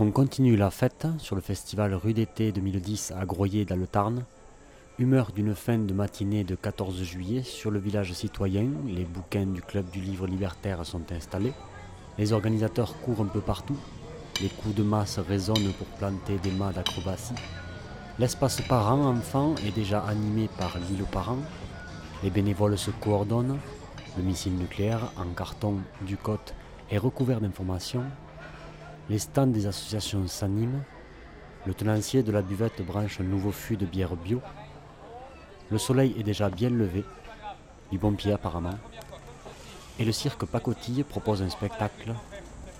On continue la fête sur le festival Rue d'été 2010 à Groyer dans le Tarn. Humeur d'une fin de matinée de 14 juillet sur le village citoyen. Les bouquins du club du livre libertaire sont installés. Les organisateurs courent un peu partout. Les coups de masse résonnent pour planter des mâts d'acrobatie. L'espace parents-enfants est déjà animé par l'île aux parents. Les bénévoles se coordonnent. Le missile nucléaire en carton du côte est recouvert d'informations. Les stands des associations s'animent. Le tenancier de la buvette branche un nouveau fût de bière bio. Le soleil est déjà bien levé, du bon pied apparemment. Et le cirque Pacotille propose un spectacle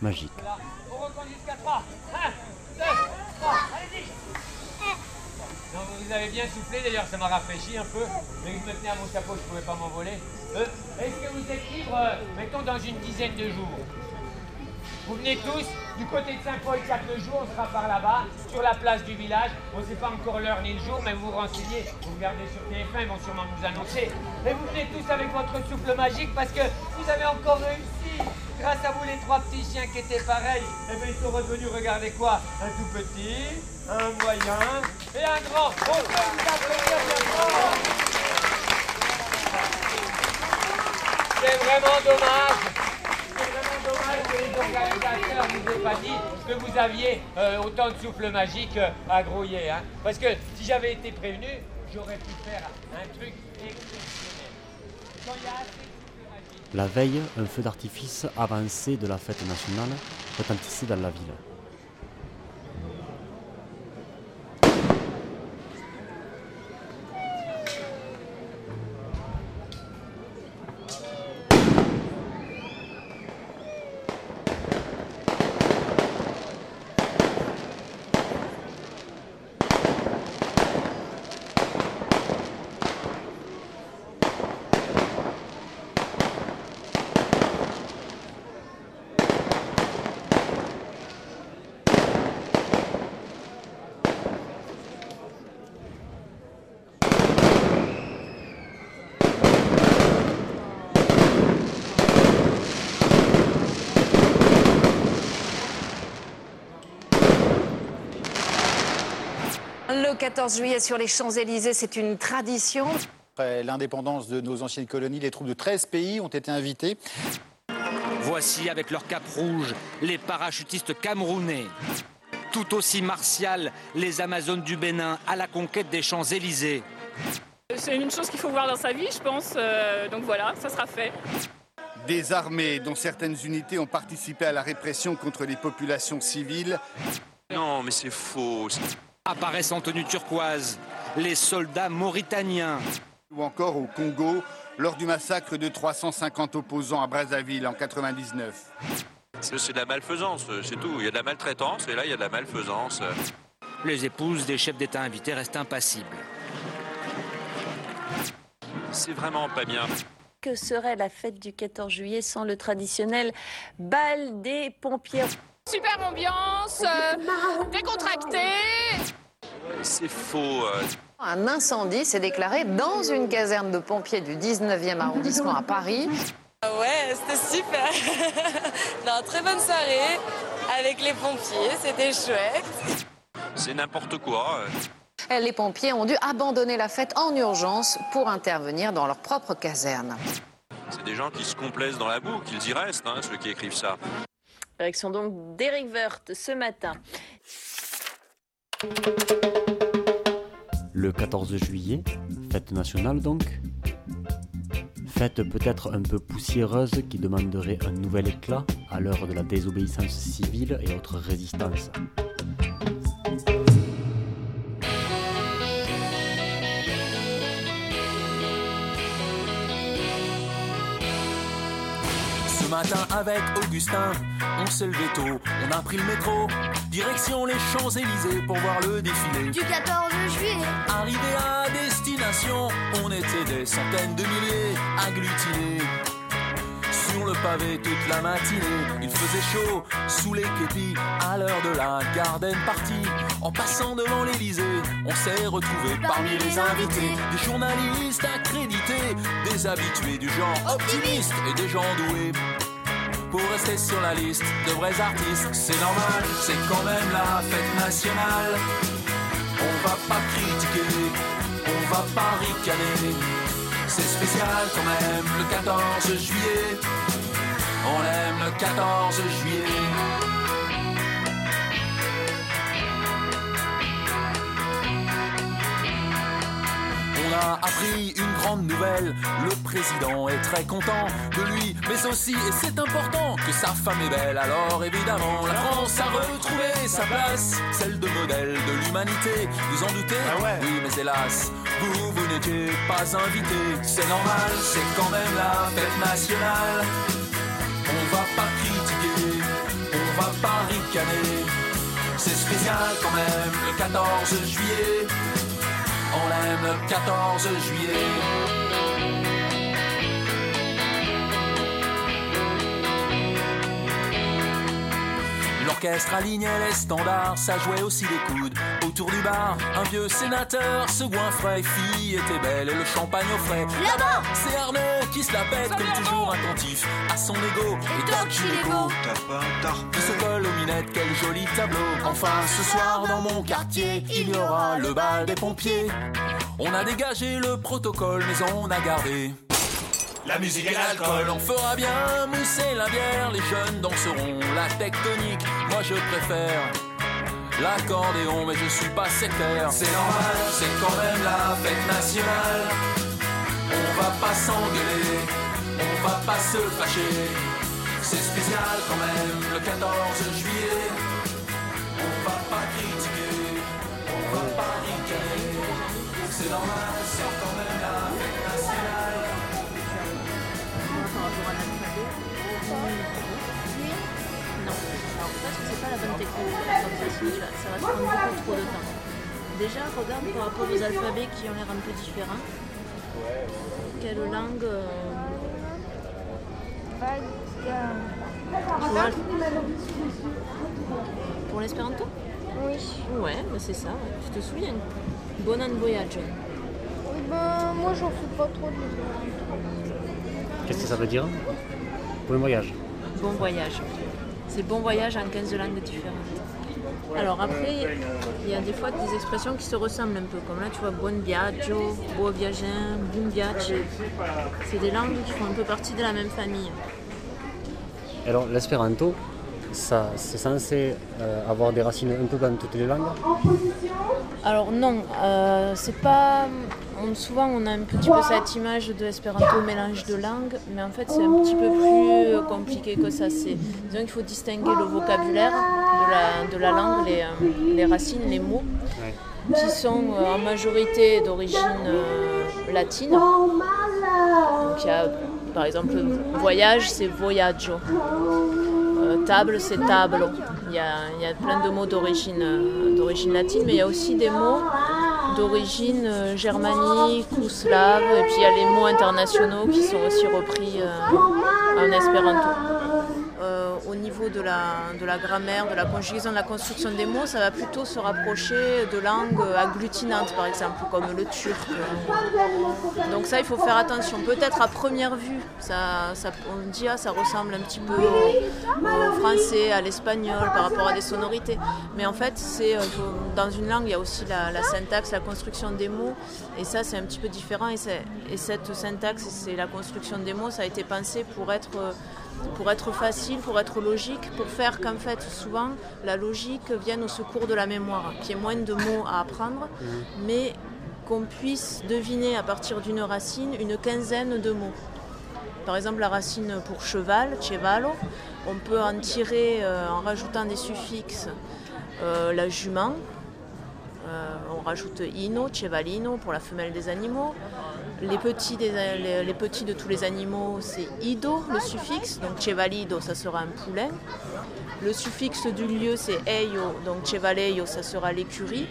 magique. On recompte jusqu'à 3. 1, 2, 3, allez-y Non, vous avez bien soufflé, d'ailleurs ça m'a rafraîchi un peu. Mais je me tenais à mon chapeau, je ne pouvais pas m'envoler. Euh, Est-ce que vous êtes libre, mettons, dans une dizaine de jours? Vous venez tous du côté de Saint-Paul, 4 le jour, on sera par là-bas, sur la place du village. On ne sait pas encore l'heure ni le jour, mais vous vous renseignez, vous regardez sur TF1, ils vont sûrement nous annoncer. Et vous venez tous avec votre souffle magique parce que vous avez encore réussi. Grâce à vous, les trois petits chiens qui étaient pareils, eh bien, ils sont revenus, regardez quoi Un tout petit, un moyen et un grand. Vous fort. C'est vraiment dommage. C'est vraiment dommage que les organisateurs ne vous aient pas dit que vous aviez euh, autant de souffle magique euh, à grouiller. hein. Parce que si j'avais été prévenu, j'aurais pu faire un truc exceptionnel. Quand y a assez La veille, un feu d'artifice avancé de la fête nationale retentissait dans la ville. Le 14 juillet sur les Champs-Élysées, c'est une tradition. Après l'indépendance de nos anciennes colonies, les troupes de 13 pays ont été invitées. Voici avec leur cape rouge les parachutistes camerounais. Tout aussi martial, les Amazones du Bénin à la conquête des Champs-Élysées. C'est une chose qu'il faut voir dans sa vie, je pense. Euh, donc voilà, ça sera fait. Des armées dont certaines unités ont participé à la répression contre les populations civiles. Non, mais c'est faux. Apparaissent en tenue turquoise les soldats mauritaniens. Ou encore au Congo, lors du massacre de 350 opposants à Brazzaville en 99. C'est de la malfaisance, c'est tout. Il y a de la maltraitance et là, il y a de la malfaisance. Les épouses des chefs d'État invités restent impassibles. C'est vraiment pas bien. Que serait la fête du 14 juillet sans le traditionnel bal des pompiers? Super ambiance, euh, décontracté. C'est faux. euh. Un incendie s'est déclaré dans une caserne de pompiers du 19e arrondissement à Paris. Ouais, c'était super. non, très bonne soirée avec les pompiers, c'était chouette. C'est n'importe quoi. euh. Les pompiers ont dû abandonner la fête en urgence pour intervenir dans leur propre caserne. C'est des gens qui se complaisent dans la boue, qu'ils y restent, hein, ceux qui écrivent ça. Direction donc d'Eric Woerth ce matin. Le 14 juillet, fête nationale donc. Fête peut-être un peu poussiéreuse qui demanderait un nouvel éclat à l'heure de la désobéissance civile et autres résistances. Matin avec Augustin, on s'est levé tôt, on a pris le métro, direction les Champs-Élysées pour voir le défilé. Du 14 juillet. Arrivé à destination, on était des centaines de milliers agglutinés. Sur le pavé toute la matinée, il faisait chaud sous les képis à l'heure de la garden party. En passant devant l'Elysée, on s'est retrouvés parmi les invités, des journalistes accrédités, des habitués du genre optimiste et des gens doués. Pour rester sur la liste de vrais artistes. C'est normal, c'est quand même la fête nationale. On va pas critiquer, on va pas ricaner. C'est spécial quand même le 14 juillet. On aime le 14 juillet. On a appris une grande nouvelle, le président est très content de lui, mais aussi, et c'est important, que sa femme est belle. Alors évidemment, la France a retrouvé sa place, celle de modèle de l'humanité. Vous en doutez Oui, mais hélas, vous, vous n'étiez pas invité. C'est normal, c'est quand même la fête nationale. On va pas critiquer, on va pas ricaner. C'est spécial quand même le 14 juillet. On aime le 14 juillet. L'orchestre alignait les standards, ça jouait aussi des coudes. Autour du bar, un vieux sénateur se goinfrait, fille était belle et le champagne au frais. Là-bas C'est Arnaud qui se la pète comme toujours attentif à son ego. Et Doc Gileco qui se colle aux minettes, quel joli tableau. Enfin, ce soir dans mon quartier, il y aura le bal des pompiers. On a dégagé le protocole, mais on a gardé. La musique et l'alcool, on fera bien mousser la bière, les jeunes danseront la tectonique. Moi je préfère l'accordéon, mais je suis pas sectaire. C'est normal, c'est quand même la fête nationale. On va pas s'engueuler, on va pas se fâcher. C'est spécial quand même le 14 juillet. On va pas critiquer, on va pas ricaner. C'est normal, c'est quand même la fête nationale. Non. Alors, pense que c'est pas la bonne technique comme ça, sinon tu vas- ça va prendre beaucoup trop de temps. Déjà, regarde par rapport aux alphabets qui ont l'air un peu différents. Quelle langue euh, tu vois, Pour l'espéranto? Oui. Ouais, bah c'est ça, tu te souviens? Bon an voyage. Oui, ben, moi j'en fais pas trop de Qu'est-ce que ça veut dire Bon voyage. Bon voyage. C'est bon voyage en 15 langues différentes. Alors après, il y a des fois des expressions qui se ressemblent un peu, comme là tu vois buon viaggio, beau viaggin, bon viaggio. C'est des langues qui font un peu partie de la même famille. Alors l'espéranto, ça, c'est censé euh, avoir des racines un peu dans toutes les langues? Alors non, euh, c'est pas. On- souvent on a un petit peu cette image de l'espéranto mélange de langues, mais en fait c'est un petit peu plus euh, compliqué que ça. C'est, disons qu'il faut distinguer le vocabulaire de la, de la langue, les, euh, les racines, les mots, qui sont euh, en majorité d'origine euh, latine. Donc il y a par exemple voyage, c'est voyaggio. Euh, table, c'est tablo. Il y a, il y a plein de mots d'origine euh, d'origine latine, mais il y a aussi des mots d'origine euh, germanique ou slave. Et puis il y a les mots internationaux qui sont aussi repris euh, en espéranto. Au niveau de la, de la grammaire, de la conjugaison, de la construction des mots, ça va plutôt se rapprocher de langues agglutinantes, par exemple, comme le turc. Donc ça, il faut faire attention. Peut-être à première vue, ça, on dit ah, ça ressemble un petit peu au, français, à l'espagnol, par rapport à des sonorités. Mais en fait, euh, dans une langue, il y a aussi la, syntaxe, la construction des mots, et ça, c'est un petit peu différent. Et, et cette syntaxe, c'est la construction des mots, ça a été pensé pour être euh, pour être facile, pour être logique, pour faire qu'en fait souvent la logique vienne au secours de la mémoire, qu'il y ait moins de mots à apprendre, mais qu'on puisse deviner à partir d'une racine une quinzaine de mots. Par exemple, la racine pour cheval, chevalo, on peut en tirer euh, en rajoutant des suffixes euh, la jument. Euh, rajoute ino, chevalino pour la femelle des animaux. Les petits, des- les, petits de tous les animaux, c'est ido, le suffixe. Donc chevalido, ça sera un poulain. Le suffixe du lieu, c'est eio, donc chevaleio, ça sera l'écurie.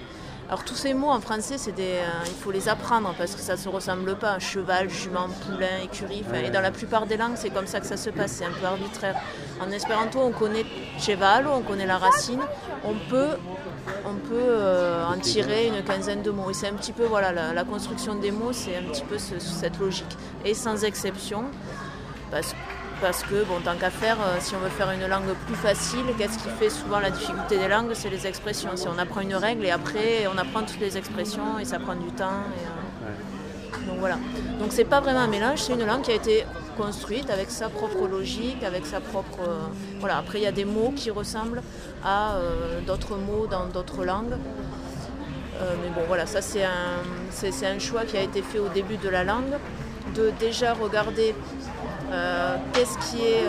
Alors tous ces mots en français, c'est des, euh, il faut les apprendre parce que ça ne se ressemble pas. Cheval, jument, poulain, écurie. Et dans la plupart des langues, c'est comme ça que ça se passe. C'est un peu arbitraire. En espéranto, on connaît chevalo, on connaît la racine. On peut, on peut euh, en tirer une quinzaine de mots. Et c'est un petit peu voilà la, la construction des mots, c'est un petit peu ce- cette logique. Et sans exception, parce parce que, bon, tant qu'à faire, euh, si on veut faire une langue plus facile, qu'est-ce qui fait souvent la difficulté des langues C'est les expressions. Si on apprend une règle et après on apprend toutes les expressions et ça prend du temps. et, euh, Donc voilà. Donc c'est pas vraiment un mélange, c'est une langue qui a été construite avec sa propre logique, avec sa propre. euh, Voilà. Après il y a des mots qui ressemblent à euh, d'autres mots dans d'autres langues. Euh, mais bon, voilà, ça c'est un, choix qui a été fait au début de la langue, de déjà regarder qu'est-ce qui est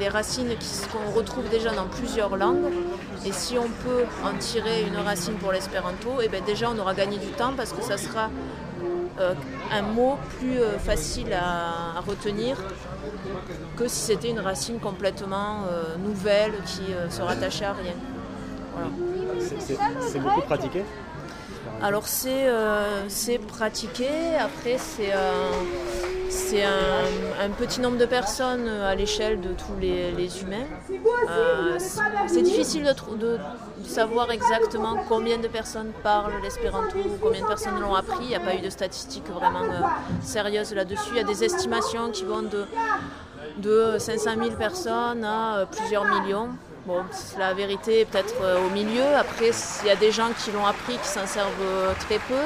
les racines qu'on retrouve déjà dans plusieurs langues. Et si on peut en tirer une racine pour l'espéranto, et ben déjà on aura gagné du temps parce que ça sera euh, un mot plus euh, facile à, à retenir que si c'était une racine complètement euh, nouvelle qui se rattachait à rien. Voilà. C'est- beaucoup pratiqué? Alors c'est pratiqué, après c'est c'est un, petit nombre de personnes à l'échelle de tous les, humains. Euh, c'est- difficile de, savoir exactement combien de personnes parlent l'espéranto, combien de personnes l'ont appris. Il n'y a pas eu de statistiques vraiment euh, sérieuses là-dessus. Il y a des estimations qui vont de, de 500 000 personnes à euh, plusieurs millions. Bon, la vérité est peut-être euh, au milieu. Après, il y a des gens qui l'ont appris, qui s'en servent euh, très peu.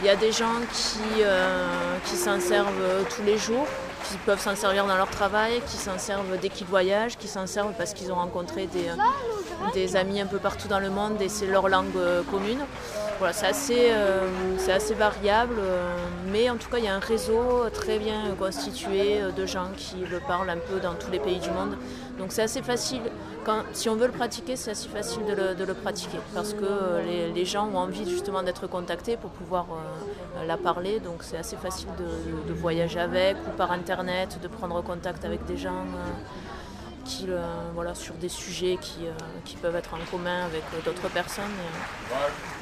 Il y a des gens qui, euh, s'en servent tous les jours, qui peuvent s'en servir dans leur travail, qui s'en servent dès qu'ils voyagent, qui s'en servent parce qu'ils ont rencontré des, amis un peu partout dans le monde et c'est leur langue commune. Voilà, c'est assez, euh, assez variable, euh, mais en tout cas, il y a un réseau très bien constitué euh, de gens qui le parlent un peu dans tous les pays du monde. Donc c'est assez facile, quand, si on veut le pratiquer, c'est assez facile de le, pratiquer parce que les, gens ont envie justement d'être contactés pour pouvoir la parler. Donc c'est assez facile de voyager avec ou par internet, de prendre contact avec des gens. Euh, qui, euh, voilà, sur des sujets qui, euh, qui peuvent être en commun avec euh, d'autres personnes.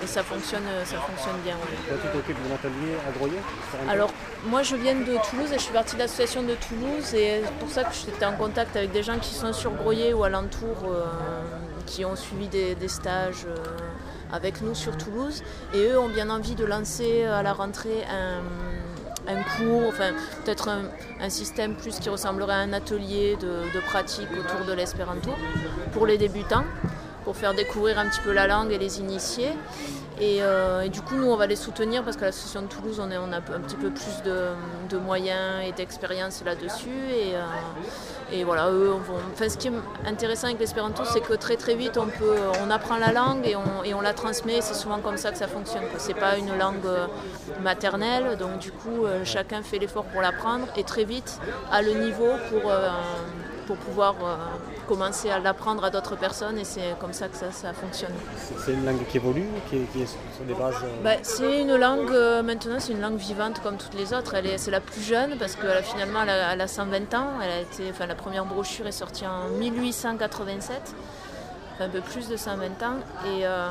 Et, et ça, fonctionne, ça fonctionne bien. ouais. Tu t'occupes d'un atelier à Groyer Alors, moi, je viens de Toulouse et je suis partie de l'association de Toulouse et c'est pour ça que j'étais en contact avec des gens qui sont sur Groyer ou alentour, qui ont suivi des, des stages avec nous sur Toulouse. Et eux ont bien envie de lancer à la rentrée un, un cours, enfin peut-être un, système plus qui ressemblerait à un atelier de pratique autour de l'espéranto pour les débutants, pour faire découvrir un petit peu la langue et les initier. Et, euh, et du coup, nous, on va les soutenir parce qu'à l'association de Toulouse, on, a un petit peu plus de, moyens et d'expérience là-dessus. Et, euh, voilà, eux. Enfin, ce qui est intéressant avec l'espéranto, c'est que très très vite, on, apprend la langue et on, la transmet. C'est souvent comme ça que ça fonctionne. quoi. C'est pas une langue euh, maternelle, donc du coup, chacun fait l'effort pour l'apprendre et très vite a le niveau pour, pour pouvoir commencer à l'apprendre à d'autres personnes. Et c'est comme ça que ça, ça fonctionne. C'est une langue qui évolue, qui qui est sur des bases. euh, Bah, c'est une langue, euh, maintenant, c'est une langue vivante comme toutes les autres. Elle est, c'est la plus jeune parce que euh, finalement, elle a, elle a 120 ans. Elle a été, enfin, la première brochure est sortie en 1887, enfin, un peu plus de 120 ans. Et euh,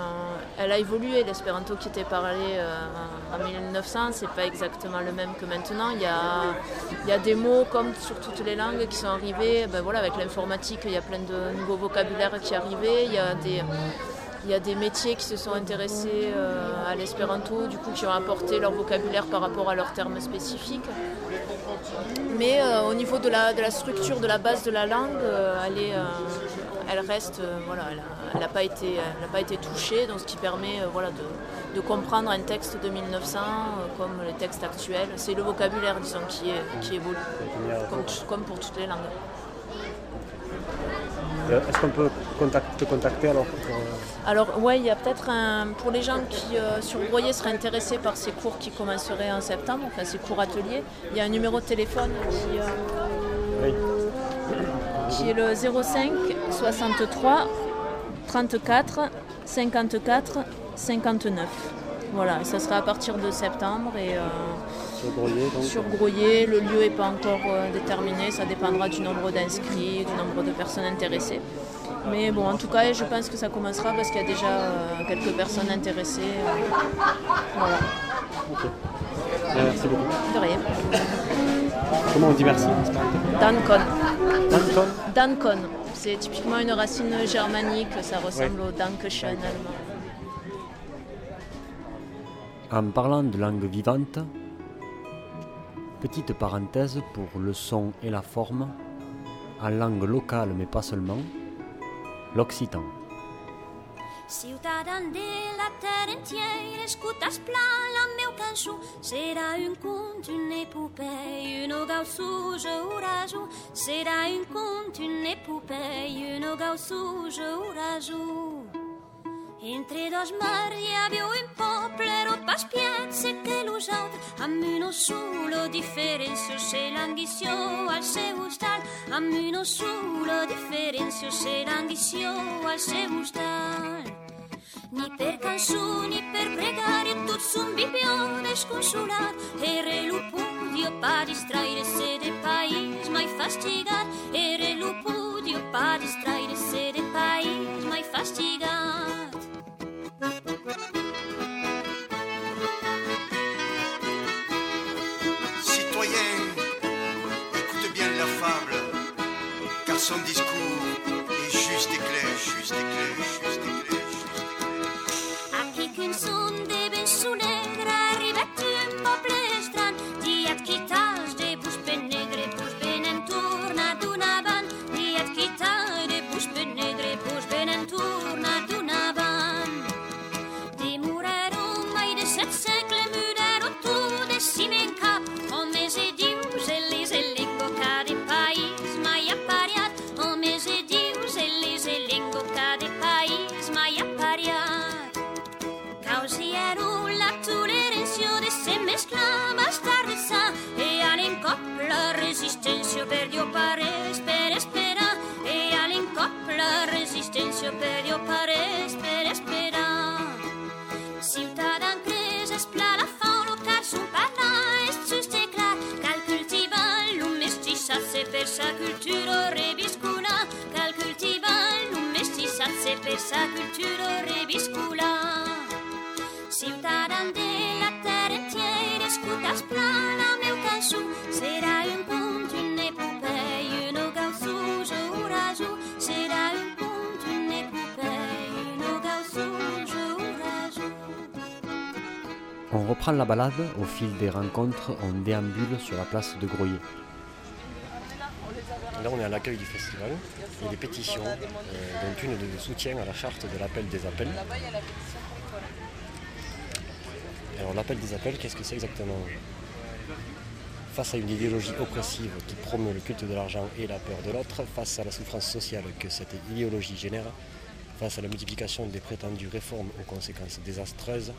elle a évolué. L'espéranto qui était parlé euh, en 1900, c'est pas exactement le même que maintenant. Il y a, des mots comme sur toutes les langues qui sont arrivés. Ben, voilà, avec l'informatique, il y a plein de nouveaux vocabulaires qui arrivaient. Il y a des métiers qui se sont intéressés euh, à l'espéranto, du coup qui ont apporté leur vocabulaire par rapport à leurs termes spécifiques. Mais au niveau de la, de la structure, de la base de la langue, elle, est, elle reste, euh, voilà, elle n'a pas, été- elle a pas été touchée, donc ce qui permet euh, voilà, de, de comprendre un texte de 1900 euh, comme les textes actuels. C'est le vocabulaire, disons, qui, est- qui évolue, comme, comme pour toutes les langues. Est-ce qu'on peut contact- te contacter alors pour, Alors ouais, il y a peut-être un pour les gens qui euh, sur Groyer seraient intéressés par ces cours qui commenceraient en septembre, enfin ces cours ateliers, il y a un numéro de téléphone qui, euh, qui est le 05 63 34 54 59. Voilà, et ça sera à partir de septembre et euh, sur Groyer donc, sur Groyer, le lieu n'est pas encore euh, déterminé, ça dépendra du nombre d'inscrits, du nombre de personnes intéressées. Mais bon, en tout cas, je pense que ça commencera parce qu'il y a déjà euh, quelques personnes intéressées. voilà, Ok. Euh, Merci beaucoup. de rien. Comment on dit merci? En espéranto Dankon. C'est typiquement une racine germanique, ça ressemble au Dankeschön allemand. En parlant de langue vivante, petite parenthèse pour le son et la forme. en langue locale mais pas seulement, l'occitan. Ciutadans de la terre entière, escutas plan la meu cançó. Serà un conte, une épopée, une gausso, je Serà un conte, une épopée, une gausso, je Entre dos mari hi havia un poble, roba spiazze che l'usat, amb uno solo differenzio se l'ambició al seu hostal, amb uno solo differenzio se l'ambició al seu hostal. Ni per cançó ni per pregare tot son vivió desconsolat Era lo pudio pa distraire-se de país mai fastigat Era lo pudio pa distraire-se de país mai fastigat Citoyen, écoute bien la fable, car son discours est juste et clair, juste et clair. perdió pare, espera, espera, e le la resistencia, perdió paredes, espera, espera. Ciutat en creix, es pla la fauna, cal son parlar, és just i cal cultivar un mestissatge per sa cultura reviscuna, cal cultivar un se per sa cultura reprend la balade au fil des rencontres, on déambule sur la place de Groyer. Là, on est à l'accueil du festival. A des pétitions, euh, dont une de soutien à la charte de l'appel des appels. Alors, l'appel des appels, qu'est-ce que c'est exactement? Face à une idéologie oppressive qui promeut le culte de l'argent et la peur de l'autre, face à la souffrance sociale que cette idéologie génère, face à la multiplication des prétendues réformes aux conséquences désastreuses,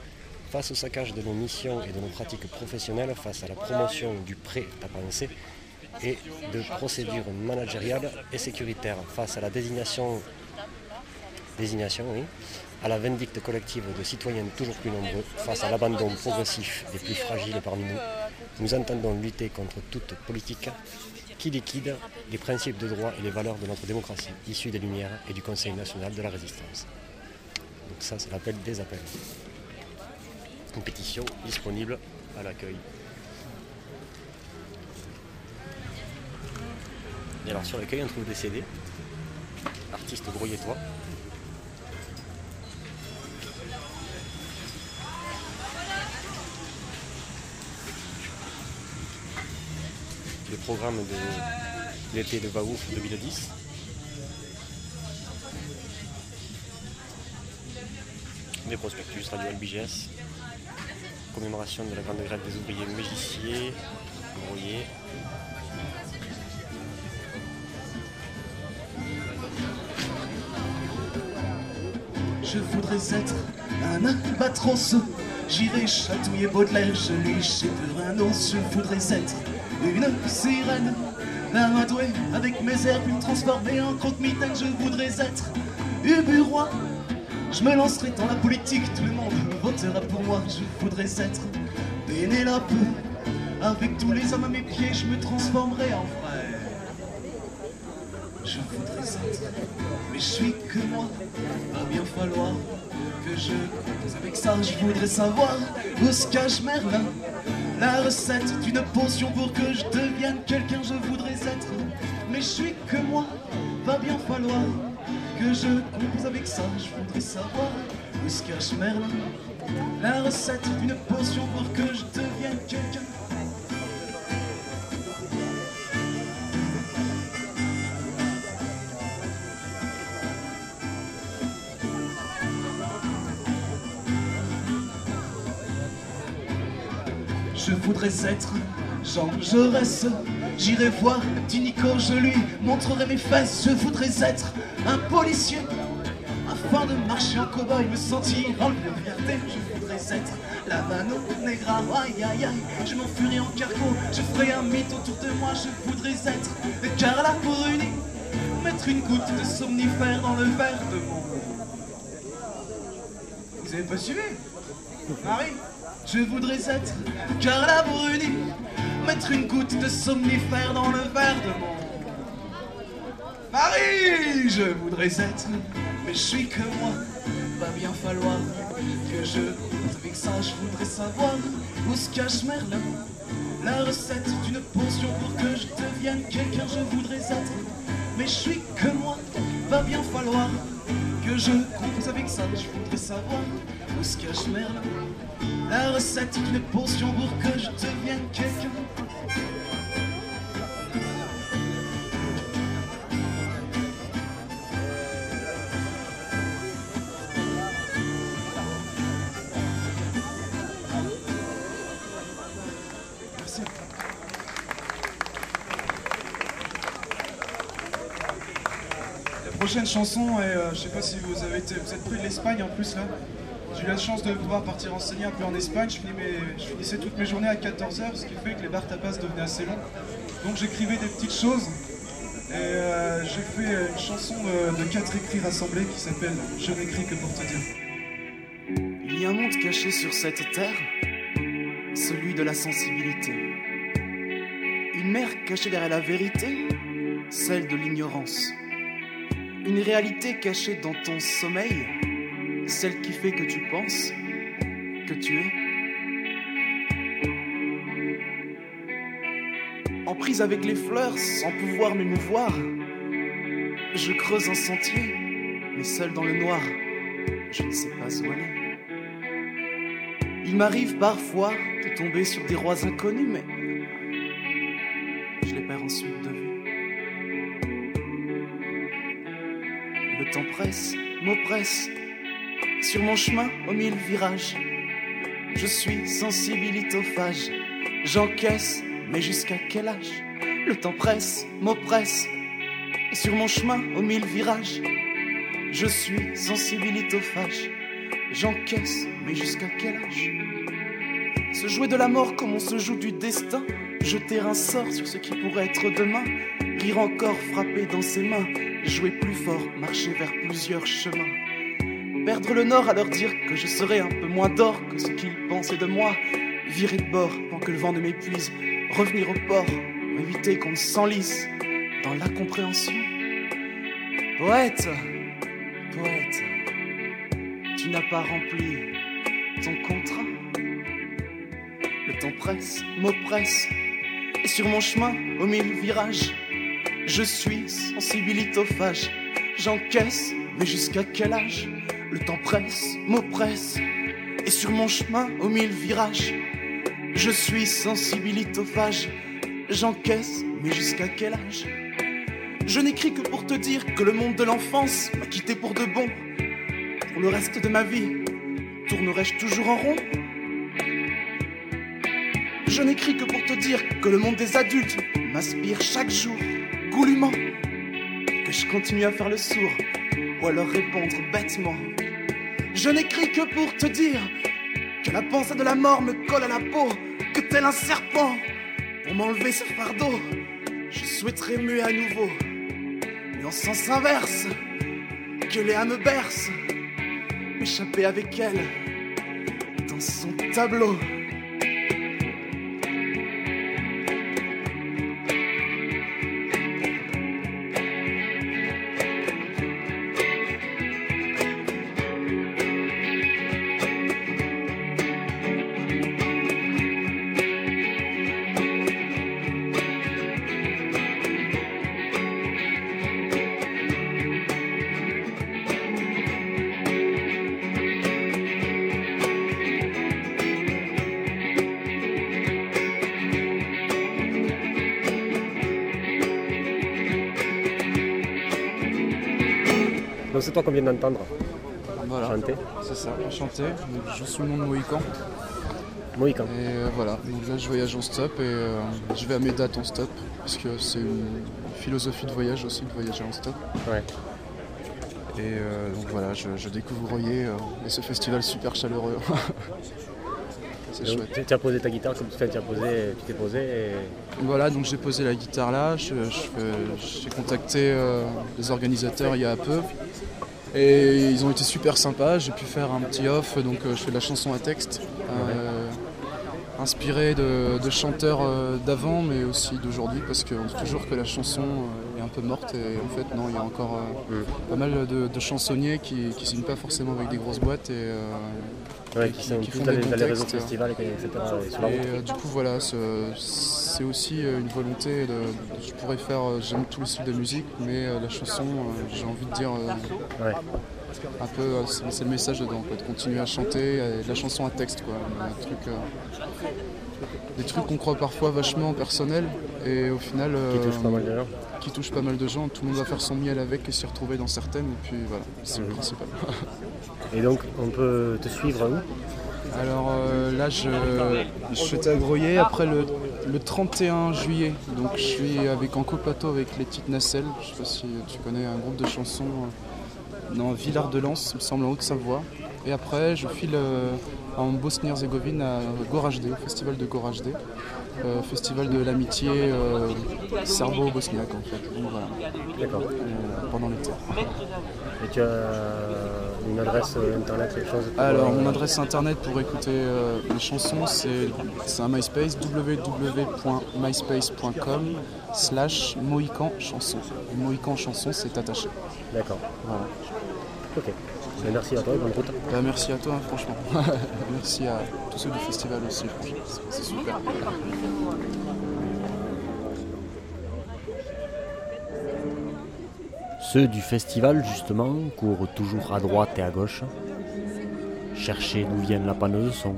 face au saccage de nos missions et de nos pratiques professionnelles, face à la promotion du prêt à penser et de procédures managériales et sécuritaires, face à la désignation, désignation à la vindicte collective de citoyens toujours plus nombreux, face à l'abandon progressif des plus fragiles parmi nous, nous entendons lutter contre toute politique qui liquide les principes de droit et les valeurs de notre démocratie, issus des Lumières et du Conseil national de la résistance. Donc ça, c'est l'appel des appels. Une pétition disponible à l'accueil. Et alors sur l'accueil, on trouve des CD, artistes grouilletois. Le programme de l'été de Vaouf 2010. Des prospectus, Radio LBGS, commémoration de la grande grève des ouvriers mégissiers, brouillés. Je voudrais être un albatros. J'irai chatouiller Baudelaire, je lui chèterai un os. Je voudrais être une sirène, l'amadouer avec mes airs, puis me transformer en croque-mitaine. Je voudrais être Ubu roi. Je me lancerai dans la politique, tout le monde votera pour moi. Je voudrais être Pénélope. Avec tous les hommes à mes pieds, je me transformerai en frère. Je voudrais être, mais je suis que moi. Va bien falloir que je avec ça. Je voudrais savoir où se cache Merlin. La recette d'une potion pour que je devienne quelqu'un. Je voudrais être, mais je suis que moi. Va bien falloir que je cause avec ça, je voudrais savoir où se cache Merlin. La recette d'une potion pour que je devienne quelqu'un. Je voudrais être Jean Jaurès J'irai voir petit Nico, je lui montrerai mes fesses. Je voudrais être un policier afin de marcher en cow-boy, me sentir en liberté. Je voudrais être la mano negra, aïe aïe aïe. Je m'enfuirai en cargo, je ferai un mythe autour de moi. Je voudrais être Carla Bruni, mettre une goutte de somnifère dans le verre de mon. Vous avez pas suivi? Marie? Je voudrais être Carla Bruni, mettre une goutte de somnifère dans le verre de mon. Marie Je voudrais être, mais je suis que moi. Va bien falloir que je. Avec ça, je voudrais savoir où se cache Merlin. La recette d'une potion pour que je devienne quelqu'un, je voudrais être. Mais je suis que moi. Va bien falloir que je compose avec ça, je voudrais savoir où se cache Merlin. La recette d'une potion pour que je devienne quelqu'un. La prochaine chanson, est, euh, je sais pas si vous avez été, vous êtes près de l'Espagne en plus là. J'ai eu la chance de pouvoir partir enseigner un peu en Espagne. Je, finis mes- je finissais toutes mes journées à 14h, ce qui fait que les bars tapas devenaient assez longs. Donc j'écrivais des petites choses. Et euh, j'ai fait une chanson de, de quatre écrits rassemblés qui s'appelle Je n'écris que pour te dire. Il y a un monde caché sur cette terre, celui de la sensibilité. Une mer cachée derrière la vérité, celle de l'ignorance. Une réalité cachée dans ton sommeil, celle qui fait que tu penses, que tu es. En prise avec les fleurs, sans pouvoir m'émouvoir, je creuse un sentier, mais seul dans le noir, je ne sais pas où aller. Il m'arrive parfois de tomber sur des rois inconnus, mais je les perds ensuite de vue. Le temps presse, m'oppresse, sur mon chemin au mille virages. Je suis sensibilitophage, j'encaisse, mais jusqu'à quel âge Le temps presse, m'oppresse, sur mon chemin au mille virages. Je suis sensibilitophage, j'encaisse, mais jusqu'à quel âge Se jouer de la mort comme on se joue du destin, jeter un sort sur ce qui pourrait être demain, rire encore frappé dans ses mains, jouer plus fort, marcher vers plusieurs chemins. Perdre le nord à leur dire que je serai un peu moins d'or que ce qu'ils pensaient de moi. Virer de bord tant que le vent ne m'épuise. Revenir au port pour éviter qu'on s'enlise dans la compréhension. Poète, poète, tu n'as pas rempli ton contrat. Le temps presse, m'oppresse, et sur mon chemin, au mille virages, je suis sensibilitophage. J'encaisse, mais jusqu'à quel âge? Le temps presse, m'oppresse, et sur mon chemin, au mille virages, je suis sensibilitophage. J'encaisse, mais jusqu'à quel âge? Je n'écris que pour te dire que le monde de l'enfance m'a quitté pour de bon. Pour le reste de ma vie, tournerai-je toujours en rond? Je n'écris que pour te dire que le monde des adultes m'aspire chaque jour, goulûment. Que je continue à faire le sourd ou à leur répondre bêtement. Je n'écris que pour te dire que la pensée de la mort me colle à la peau, que tel un serpent, pour m'enlever ce fardeau, je souhaiterais muer à nouveau, mais en sens inverse, que Léa me berce, m'échapper avec elle dans son tableau. C'est toi qu'on vient d'entendre Voilà. chanter. C'est ça, enchanté. Je suis mon Mohican. Mohican. Et euh, voilà, donc là je voyage en stop et euh, je vais à mes dates en stop, parce que c'est une philosophie de voyage aussi, de voyager en stop. Ouais. Et euh, donc voilà, je, je découvre Royer et ce festival super chaleureux. c'est Donc, chouette. tu- as posé ta guitare comme tu as posé, tu t'es posé et... Voilà, donc j'ai posé la guitare là, je- je fais- j'ai contacté les organisateurs il y a peu. Et ils ont été super sympas, j'ai pu faire un petit off, donc euh, je fais de la chanson à texte, euh, inspiré de, de chanteurs euh, d'avant mais aussi d'aujourd'hui, parce qu'on dit toujours que la chanson euh, est un peu morte, et en fait non, il y a encore euh, pas mal de, de chansonniers qui ne signent pas forcément avec des grosses boîtes et, euh, Ouais, et qui font des les- bons dans les réseaux textes. festivals, et etc., et euh, du coup voilà, ce- c'est aussi une volonté de, je pourrais faire, j'aime tous les styles de musique, mais euh, la chanson, euh, j'ai envie de dire euh, un peu, c'est le message dedans, quoi, de continuer à chanter, de la chanson à texte, quoi, un truc, euh, des trucs qu'on croit parfois vachement personnels et au final Qui pas mal. Qui touchent pas mal de gens. Tout le monde va faire son miel avec et s'y retrouver dans certaines, et puis voilà, c'est le Mhm. principal. Et donc, on peut te suivre où? Alors euh, là, je, je suis à Groyer après le, le 31 juillet. Donc je suis avec en coplateau avec les petites nacelles. Je sais pas si tu connais un groupe de chansons euh, dans Villard de Lans, il me semble en Haute-Savoie. Et après, je file euh, en Bosnie-Herzégovine à Goražde, au festival de Goražde. Euh, festival de l'amitié euh, serbo-bosniaque en fait. Donc voilà. D'accord. Euh, pendant l'été. Et tu as une adresse euh, internet, quelque chose Alors, mon adresse internet pour écouter mes chansons, c'est c'est un MySpace, www.myspace.com slash Mohican chanson. Mohican chanson, c'est attaché. D'accord. Voilà. Ok. Ben, merci à toi, bonne route. Bah, merci à toi, franchement. merci à tous ceux du festival aussi. C'est- super. Ceux du festival, justement, courent toujours à droite et à gauche. Chercher d'où viennent la panne de son.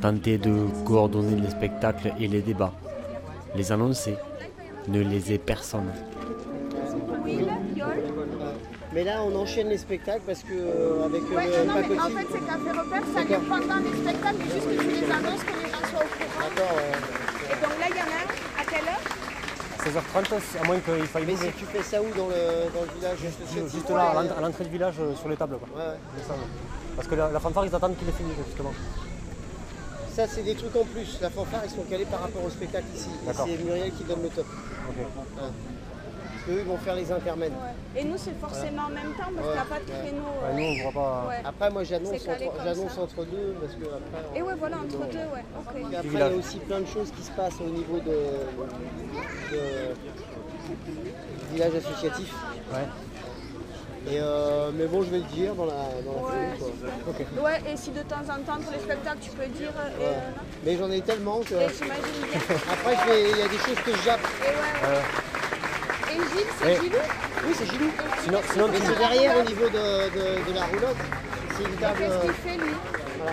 Tenter de coordonner les spectacles et les débats. Les annoncer. Ne les ait personne. Mais là, on enchaîne les spectacles parce que euh, avec euh, Ouais, le non, mais en fait, c'est café repère, ça vient pendant les spectacles, mais juste que tu les annonces, que les gens soient au courant. Et donc là, il y en a un, à quelle heure? 16h30, à moins qu'il faille Mais bouger. si tu fais ça où dans le, dans le village Juste, là, à l'en- à l'entrée du village, euh, sur les tables. Quoi. Ouais, ouais. Parce que la, la fanfare, ils attendent qu'il ait fini, justement. Ça, c'est des trucs en plus. La fanfare, ils sont calés par rapport au spectacle ici. C'est Muriel qui donne le top. Ils vont faire les intermèdes. Et nous, c'est forcément en même temps, parce qu'il n'y a pas de créneau. Ouais, euh, nous, on voit Ouais. Après, moi, j'annonce entre, entre deux parce que après. Et ouais, voilà, entre deux, ouais. Ok. Et après, il y a aussi plein de choses qui se passent au niveau de, village associatif. Et euh, mais bon, je vais le dire dans la, dans la Ouais. et si de temps en temps, pour les spectacles, tu peux dire. euh, Ouais. Mais j'en ai tellement que. Et bien. Après, il y a des choses que je jappe. Et ouais. Gilles, c'est. Gilou Oui, c'est Gilou. Sinon, sinon Mais tu- c'est derrière au niveau de, de, de la roulotte. C'est une table. Qu'est-ce qu'il fait, lui Voilà.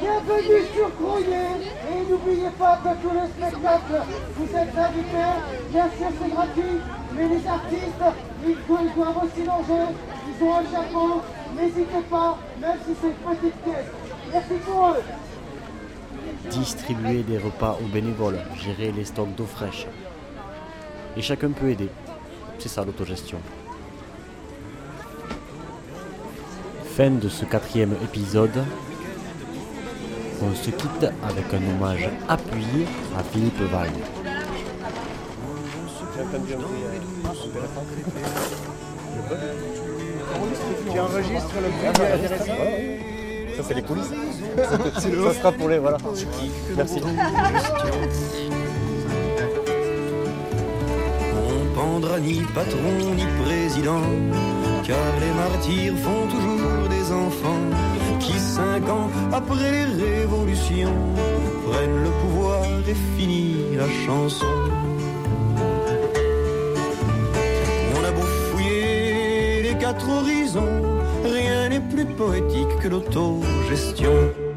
Bienvenue sur Croyer et n'oubliez pas que tous les spectacles, vous êtes invités, bien sûr c'est gratuit, mais les artistes, ils doivent, ils doivent aussi manger, ils ont un chapeau, n'hésitez pas, même si c'est une petite pièce. Merci pour eux. Distribuer des repas aux bénévoles, gérer les stocks d'eau fraîche. Et chacun peut aider. C'est ça l'autogestion. Fin de ce quatrième épisode. On se quitte avec un hommage appuyé à Philippe Val. J'ai entendu un bruit intéressant. Tu enregistres le bruit intéressant Ça, c'est les coulisses. Ça sera pour les. Voilà. Merci. On pendra ni patron ni président, car les martyrs font toujours des enfants qui, cinq ans après les révolutions, prennent le pouvoir et finit la chanson. On a beau fouiller les quatre horizons, plus poétique que l'autogestion.